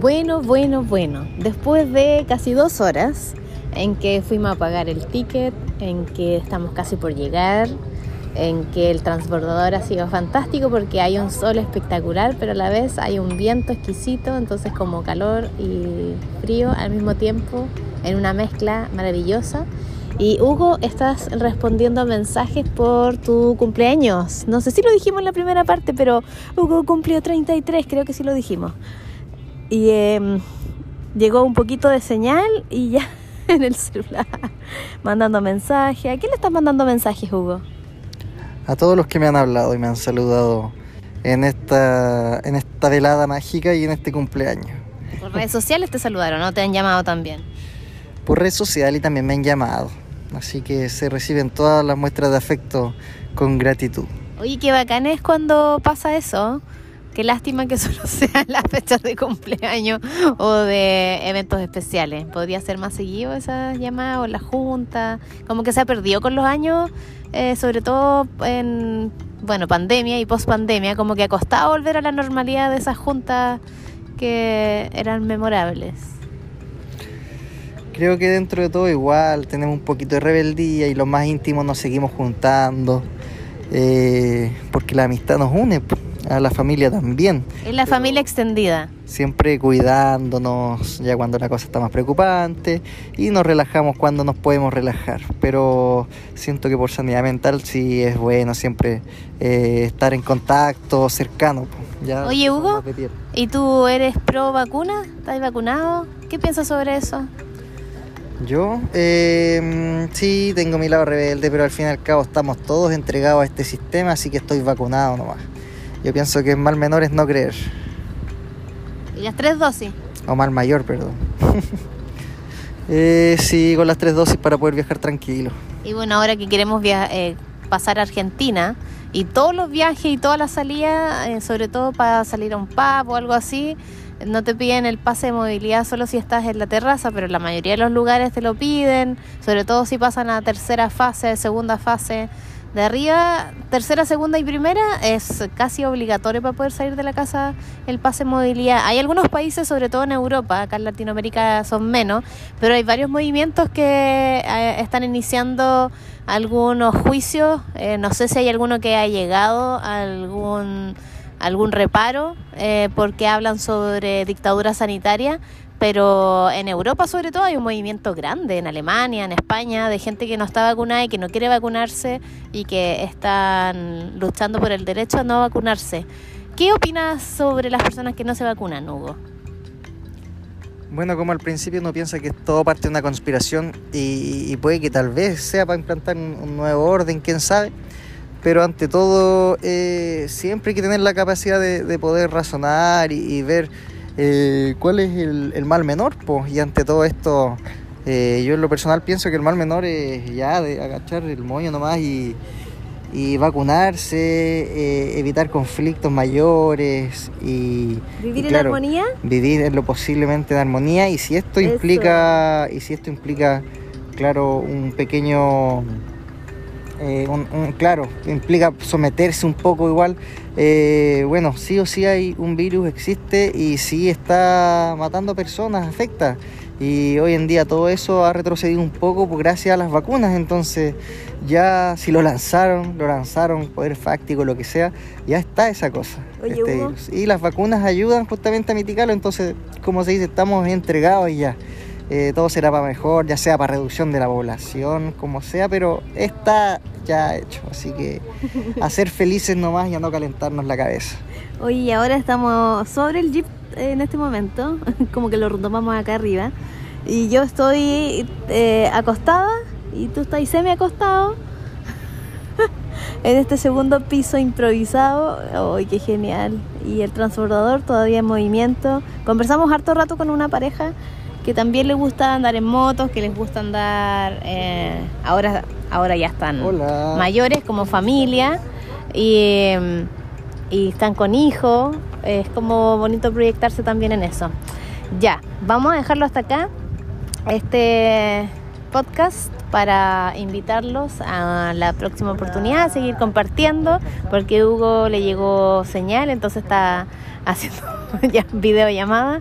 Bueno, bueno, bueno. Después de casi dos horas en que fuimos a pagar el ticket, en que estamos casi por llegar, en que el transbordador ha sido fantástico porque hay un sol espectacular, pero a la vez hay un viento exquisito, entonces como calor y frío al mismo tiempo, en una mezcla maravillosa. Y Hugo, estás respondiendo a mensajes por tu cumpleaños. No sé si lo dijimos en la primera parte, pero Hugo cumplió 33, creo que sí lo dijimos. Y em, llegó un poquito de señal y ya en el celular, mandando mensajes. ¿A quién le estás mandando mensajes, Hugo? A todos los que me han hablado y me han saludado en esta, en esta velada mágica y en este cumpleaños. Por redes sociales te saludaron, ¿no? Te han llamado también. Por redes sociales y también me han llamado. Así que se reciben todas las muestras de afecto con gratitud. Oye, qué bacán es cuando pasa eso. Qué lástima que solo sean las fechas de cumpleaños o de eventos especiales. Podría ser más seguido esas llamadas o la junta. Como que se ha perdido con los años, eh, sobre todo en bueno pandemia y post pandemia. Como que ha costado volver a la normalidad de esas juntas que eran memorables. Creo que dentro de todo igual tenemos un poquito de rebeldía y los más íntimos nos seguimos juntando. Eh, porque la amistad nos une a la familia también. Es la familia extendida. Siempre cuidándonos ya cuando la cosa está más preocupante y nos relajamos cuando nos podemos relajar. Pero siento que por sanidad mental sí es bueno siempre eh, estar en contacto cercano. Ya Oye Hugo, ¿y tú eres pro vacuna? ¿Estás vacunado? ¿Qué piensas sobre eso? Yo, eh, sí, tengo mi lado rebelde, pero al fin y al cabo estamos todos entregados a este sistema, así que estoy vacunado nomás. Yo pienso que mal menor es no creer. ¿Y las tres dosis? O mal mayor, perdón. eh, sí, con las tres dosis para poder viajar tranquilo. Y bueno, ahora que queremos eh, pasar a Argentina y todos los viajes y todas las salidas, eh, sobre todo para salir a un pub o algo así, no te piden el pase de movilidad solo si estás en la terraza, pero la mayoría de los lugares te lo piden, sobre todo si pasan a tercera fase, segunda fase de arriba, tercera, segunda y primera, es casi obligatorio para poder salir de la casa el pase movilidad. Hay algunos países, sobre todo en Europa, acá en Latinoamérica son menos, pero hay varios movimientos que eh, están iniciando algunos juicios. Eh, no sé si hay alguno que ha llegado a algún, algún reparo, eh, porque hablan sobre dictadura sanitaria pero en Europa sobre todo hay un movimiento grande, en Alemania, en España, de gente que no está vacunada y que no quiere vacunarse y que están luchando por el derecho a no vacunarse. ¿Qué opinas sobre las personas que no se vacunan, Hugo? Bueno, como al principio uno piensa que es todo parte de una conspiración y, puede que tal vez sea para implantar un, nuevo orden, quién sabe, pero ante todo eh, siempre hay que tener la capacidad de, poder razonar y ver eh, cuál es el, mal menor, pues, y ante todo esto, eh, yo en lo personal pienso que el mal menor es ya de agachar el moño nomás y, vacunarse, eh, evitar conflictos mayores y vivir en armonía, vivir en lo posiblemente en armonía y si esto implica y si esto implica, claro, un pequeño eh, claro, implica someterse un poco igual. Eh, bueno, sí o sí hay un virus, existe y sí está matando personas, afecta. Y hoy en día todo eso ha retrocedido un poco gracias a las vacunas. Entonces ya si lo lanzaron, lo lanzaron, poder fáctico, lo que sea, ya está esa cosa. este Y las vacunas ayudan justamente a mitigarlo. Entonces, como se dice, estamos entregados y ya. Eh, todo será para mejor, ya sea para reducción de la población, como sea, pero está ya hecho. Así que a ser felices nomás y a no calentarnos la cabeza. Oye, ahora estamos sobre el jeep en este momento, como que lo retomamos acá arriba. Y yo estoy eh, acostada y tú estás semi acostado en este segundo piso improvisado. ¡Ay, qué genial! Y el transbordador todavía en movimiento. Conversamos harto rato con una pareja que también les gusta andar en motos, que les gusta andar, eh, ahora, ahora ya están mayores como familia y, y están con hijos, es como bonito proyectarse también en eso. Ya, vamos a dejarlo hasta acá, este podcast para invitarlos a la próxima oportunidad, a seguir compartiendo, porque Hugo le llegó señal, entonces está haciendo videollamada.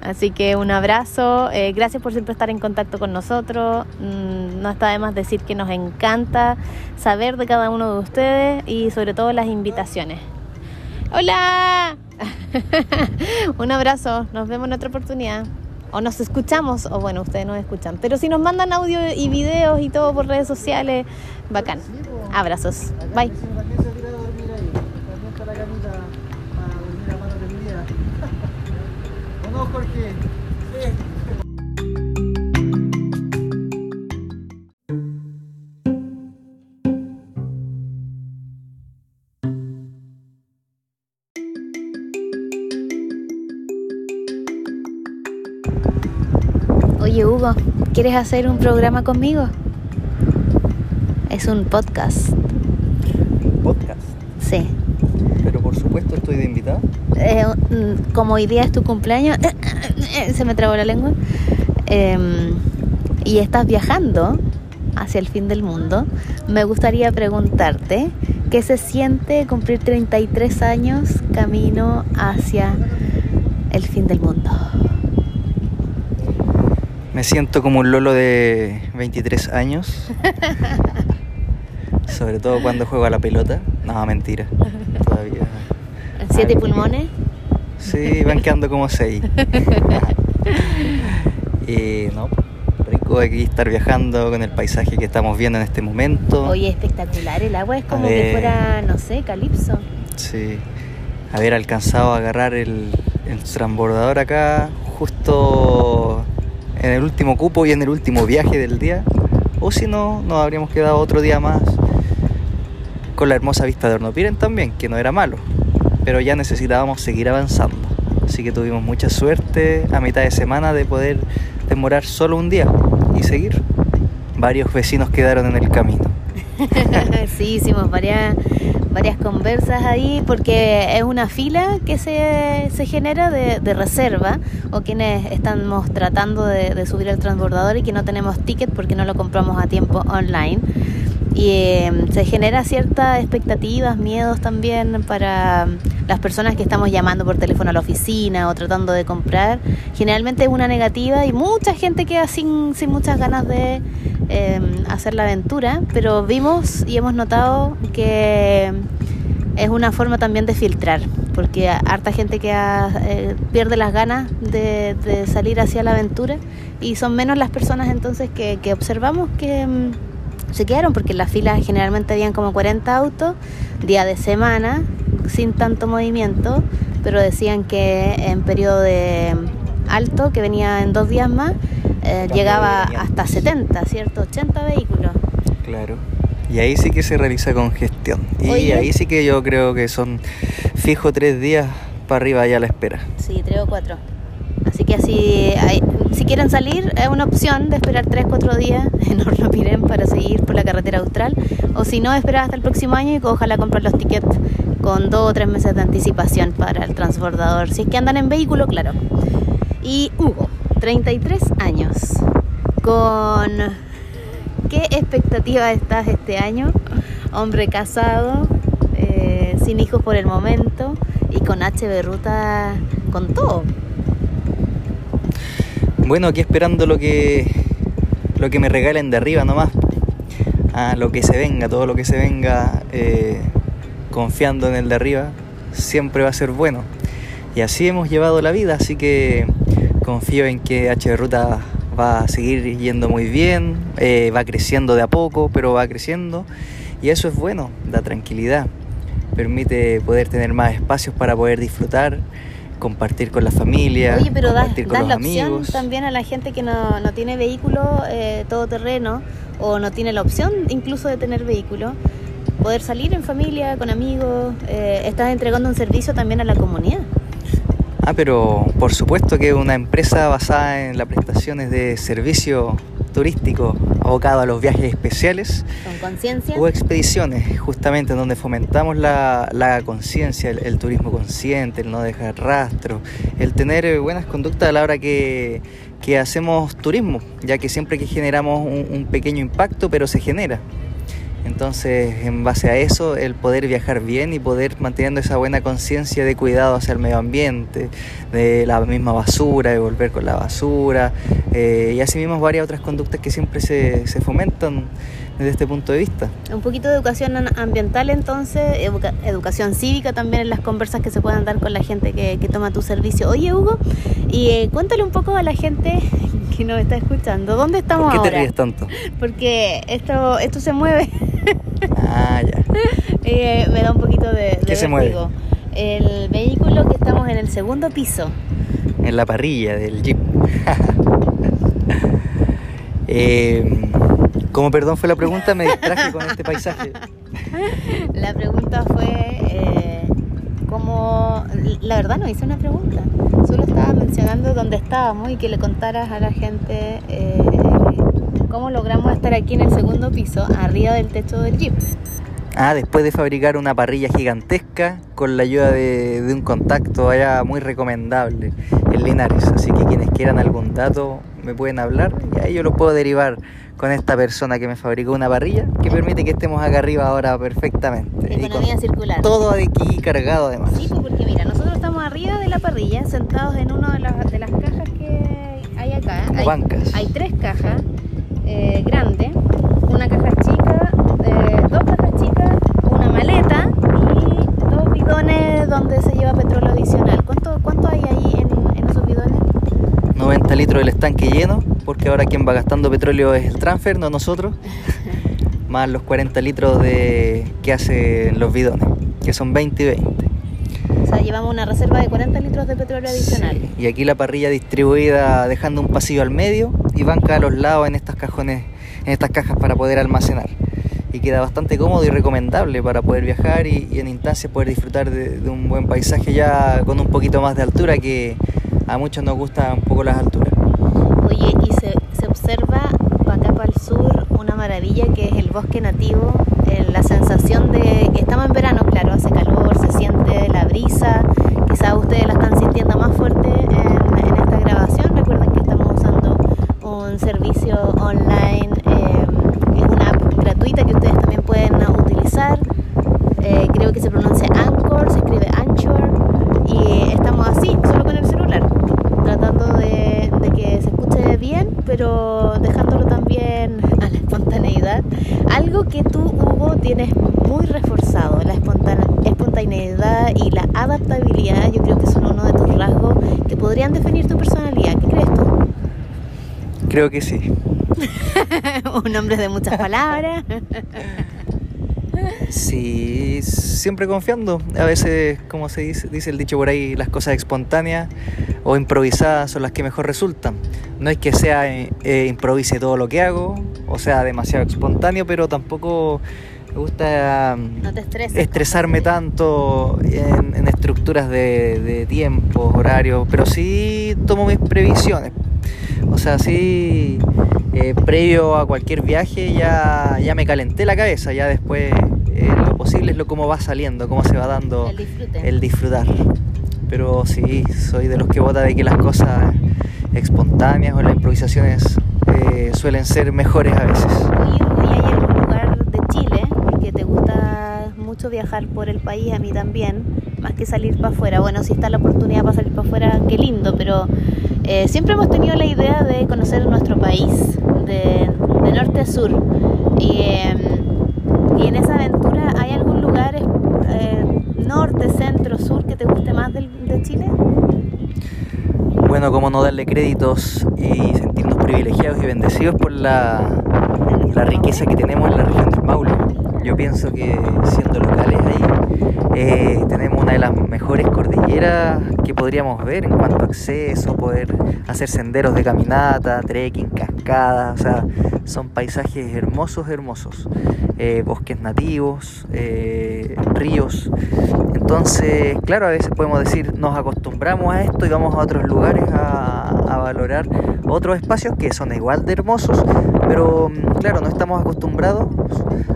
Así que un abrazo, eh, gracias por siempre estar en contacto con nosotros. Mm, no está de más decir que nos encanta saber de cada uno de ustedes y sobre todo las invitaciones. ¡Hola! un abrazo, nos vemos en otra oportunidad. O nos escuchamos, o bueno, ustedes nos escuchan. Pero si nos mandan audio y videos y todo por redes sociales, bacán. Abrazos. Bye. Oye Hugo, ¿quieres hacer un programa conmigo? Es un podcast. ¿Podcast? Sí. Pero por supuesto estoy de invitada. Eh, mm, como hoy día es tu cumpleaños, se me trabó la lengua, em, y estás viajando hacia el fin del mundo, me gustaría preguntarte qué se siente cumplir 33 años camino hacia el fin del mundo. Me siento como un lolo de 23 años. Sobre todo cuando juego a la pelota. No, mentira. Todavía. ¿Siete pulmones? Sí, van quedando como seis. y no, rico aquí estar viajando con el paisaje que estamos viendo en este momento. Oye, espectacular. El agua es como que fuera, no sé, calipso. Sí. Haber alcanzado a agarrar el, el transbordador acá justo en el último cupo y en el último viaje del día. O si no, nos habríamos quedado otro día más con la hermosa vista de Hornopiren también, que no era malo. Pero ya necesitábamos seguir avanzando. Así que tuvimos mucha suerte a mitad de semana de poder demorar solo un día y seguir. Varios vecinos quedaron en el camino. sí, hicimos varias, varias conversas ahí porque es una fila que se, se genera de, de, reserva o quienes estamos tratando de, de, subir el transbordador y que no tenemos ticket porque no lo compramos a tiempo online. Y eh, se genera ciertas expectativas, miedos también para las personas que estamos llamando por teléfono a la oficina o tratando de comprar. Generalmente es una negativa y mucha gente queda sin, sin muchas ganas de eh, hacer la aventura, pero vimos y hemos notado que es una forma también de filtrar, porque harta gente que eh, pierde las ganas de, salir hacia la aventura y son menos las personas entonces que, observamos que se quedaron, porque en la fila generalmente habían como 40 autos, día de semana, sin tanto movimiento, pero decían que en periodo de alto, que venía en dos días más, eh, llegaba hasta 70, ¿cierto? 80 vehículos. Claro. Y ahí sí que se realiza congestión. Y Oye. ahí sí que yo creo que son fijo tres días para arriba ya a la espera. Sí, tres o cuatro. Así que así, si quieren salir, es una opción de esperar 3-4 días en Hornopiren para seguir por la carretera austral. O si no, esperar hasta el próximo año y ojalá comprar los tickets con 2 o 3 meses de anticipación para el transbordador. Si es que andan en vehículo, claro. Y Hugo, 33 años. ¿Con qué expectativa estás este año? Hombre casado, eh, sin hijos por el momento y con HB Ruta con todo. Bueno, aquí esperando lo que lo que me regalen de arriba nomás. Ah, lo que se venga, todo lo que se venga, eh, confiando en el de arriba, siempre va a ser bueno. Y así hemos llevado la vida, así que confío en que H Ruta va a seguir yendo muy bien, eh, va creciendo de a poco, pero va creciendo. Y eso es bueno, da tranquilidad, permite poder tener más espacios para poder disfrutar compartir con la familia, Oye, pero das, compartir con das los la opción amigos. también a la gente que no, no tiene vehículo eh, todoterreno o no tiene la opción incluso de tener vehículo, poder salir en familia, con amigos, eh, estás entregando un servicio también a la comunidad. Ah, pero por supuesto que una empresa basada en las prestaciones de servicio turístico abocado a los viajes especiales Con conciencia. o expediciones, justamente en donde fomentamos la, la conciencia, el, el turismo consciente, el no dejar rastro, el tener eh, buenas conductas a la hora que, que hacemos turismo, ya que siempre que generamos un, un pequeño impacto, pero se genera. Entonces, en base a eso, el poder viajar bien y poder manteniendo esa buena conciencia de cuidado hacia el medio ambiente, de la misma basura, de volver con la basura, eh, y así mismo varias otras conductas que siempre se, se fomentan desde este punto de vista. Un poquito de educación ambiental entonces, educación cívica también en las conversas que se puedan dar con la gente que, toma tu servicio. Oye Hugo, y eh, cuéntale un poco a la gente que nos está escuchando, ¿dónde estamos ¿Por qué te ríes tanto? Porque esto, esto se mueve. ah, ya. Eh, me da un poquito de... ¿Qué se mueve? El vehículo que estamos en el segundo piso. En la parrilla del jeep. eh, como perdón fue la pregunta, me distraje con este paisaje. La pregunta fue eh, La verdad no hice una pregunta, solo estaba mencionando dónde estábamos y que le contaras a la gente eh, cómo logramos estar aquí en el segundo piso, arriba del techo del jeep. Ah, después de fabricar una parrilla gigantesca con la ayuda de, de, un contacto allá muy recomendable en Linares. Así que quienes quieran algún dato me pueden hablar y ahí yo lo puedo derivar con esta persona que me fabricó una parrilla que permite que estemos acá arriba ahora perfectamente. Economía circular. Todo aquí cargado además. Sí, pues, porque mira, nosotros estamos arriba de la parrilla, sentados en una de las, de las cajas que hay acá. hay, bancas. Hay tres cajas eh, grandes, una caja chica, eh, dos cajas chicas, una maleta y dos bidones donde se lleva petróleo adicional. ¿Cuánto, cuánto hay ahí en, en esos bidones? 90 litros del estanque lleno porque ahora quien va gastando petróleo es el transfer, no nosotros, más los 40 litros de que hacen los bidones, que son 20 y 20. O sea, llevamos una reserva de 40 litros de petróleo adicional. Y aquí la parrilla distribuida dejando un pasillo al medio y banca a los lados en estas cajones, en estas cajas para poder almacenar. Y queda bastante cómodo y recomendable para poder viajar y, en instancias poder disfrutar de, de un buen paisaje ya con un poquito más de altura que a muchos nos gustan un poco las alturas. Oye, y se, se observa para acá para el sur una maravilla que es el bosque nativo, eh, la sensación de que estamos en verano, claro, hace calor, se siente la brisa, quizás ustedes la están sintiendo más fuerte en, esta grabación, recuerden que estamos usando un servicio online, eh, es una app gratuita que ustedes también pueden utilizar, eh, creo que se pronuncia Anchor, se escribe Anchor, y estamos así, solo con el celular, tratando de, de que se bien, pero dejándolo también a la espontaneidad. Algo que tú, Hugo, tienes muy reforzado, la espontaneidad y la adaptabilidad, yo creo que son uno de tus rasgos que podrían definir tu personalidad. ¿Qué crees tú? Creo que sí. Un hombre de muchas palabras. Sí, siempre confiando. A veces, como se dice, dice el dicho por ahí, las cosas espontáneas o improvisadas son las que mejor resultan. No es que sea eh, eh, improvise todo lo que hago, o sea, demasiado espontáneo, pero tampoco me gusta estresarme tanto. en, estructuras de, de tiempos, horarios, pero sí tomo mis previsiones. O sea, sí, eh, previo a cualquier viaje ya, ya me calenté la cabeza, ya después lo posible es lo cómo va saliendo, cómo se va dando el disfrutar. Pero sí, soy de los que vota de que las cosas espontáneas o las improvisaciones eh, suelen ser mejores a veces. ¿y hay algún lugar de Chile que te gusta mucho viajar por el país? A mí también, más que salir para afuera. Bueno, si está la oportunidad para salir para afuera, qué lindo, pero eh, siempre hemos tenido la idea de conocer nuestro país, de, de norte a sur. Y, em, y en esa aventura, ¿hay algún lugar eh, norte, centro, sur que te guste más de Chile? Como no darle créditos y sentirnos privilegiados y bendecidos por la, la riqueza que tenemos en la región del Maule. Yo pienso que siendo locales ahí eh, tenemos una de las mejores cordilleras que podríamos ver en cuanto a acceso, poder hacer senderos de caminata, trekking, cascadas, o sea, son paisajes hermosos, hermosos. Eh, bosques nativos, eh, ríos. Entonces, claro, a veces podemos decir, nos acostumbramos a esto y vamos a otros lugares a, a valorar otros espacios que son igual de hermosos, pero mm, claro, no estamos acostumbrados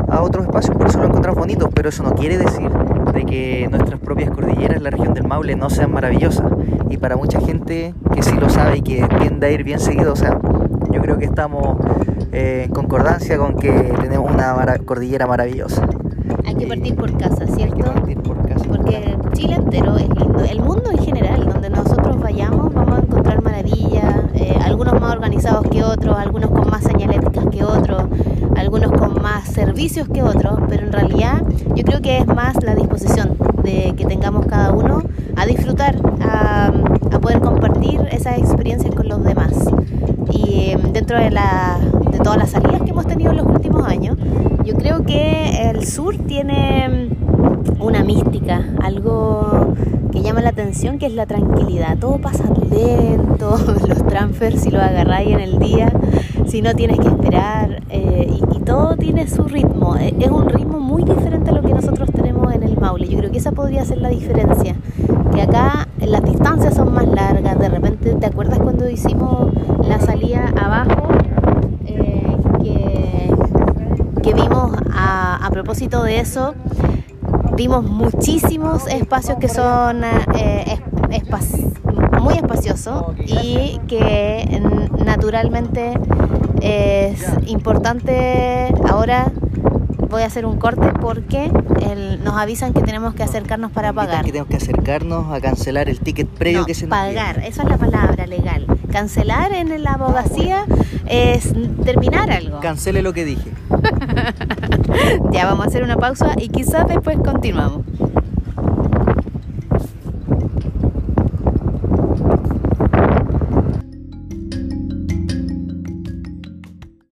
a otros espacios, por eso lo encontramos bonitos, pero eso no quiere decir de que nuestras propias cordilleras, la región del Maule, no sean maravillosas. Y para mucha gente que sí lo sabe y que tiende a ir bien seguido, o sea, yo creo que estamos eh, en concordancia con que tenemos una cordillera maravillosa. Hay que partir por casa, ¿cierto? Hay que partir por casa. Porque Chile entero es lindo. El mundo en general, donde nosotros vayamos, vamos a encontrar maravillas. Eh, algunos más organizados que otros, algunos con más señaléticas que otros, más servicios que otros, pero en realidad yo creo que es más la disposición de que tengamos cada uno a disfrutar, a, poder compartir esas experiencias con los demás. Y em, dentro de, la, de todas las salidas que hemos tenido en los últimos años, yo creo que el sur tiene em, una mística, algo que llama la atención, que es la tranquilidad. Todo pasa lento, los transfers si lo agarráis en el día, si no tienes que esperar, eh, y, y, todo tiene su ritmo. E, es un ritmo muy diferente a lo que nosotros tenemos en el Maule. Yo creo que esa podría ser la diferencia que acá las distancias son más largas. De repente, ¿te acuerdas cuando hicimos la salida abajo? Eh, que, vimos a, propósito de eso, vimos muchísimos espacios que son eh, muy espaciosos y que naturalmente es importante. Ahora voy a hacer un corte porque nos avisan que tenemos que acercarnos para pagar. Que tenemos que acercarnos a cancelar el ticket previo que se nos pagar, esa es la palabra legal. Cancelar en la abogacía es terminar algo. Cancele lo que dije. ya vamos a hacer una pausa y quizás después continuamos.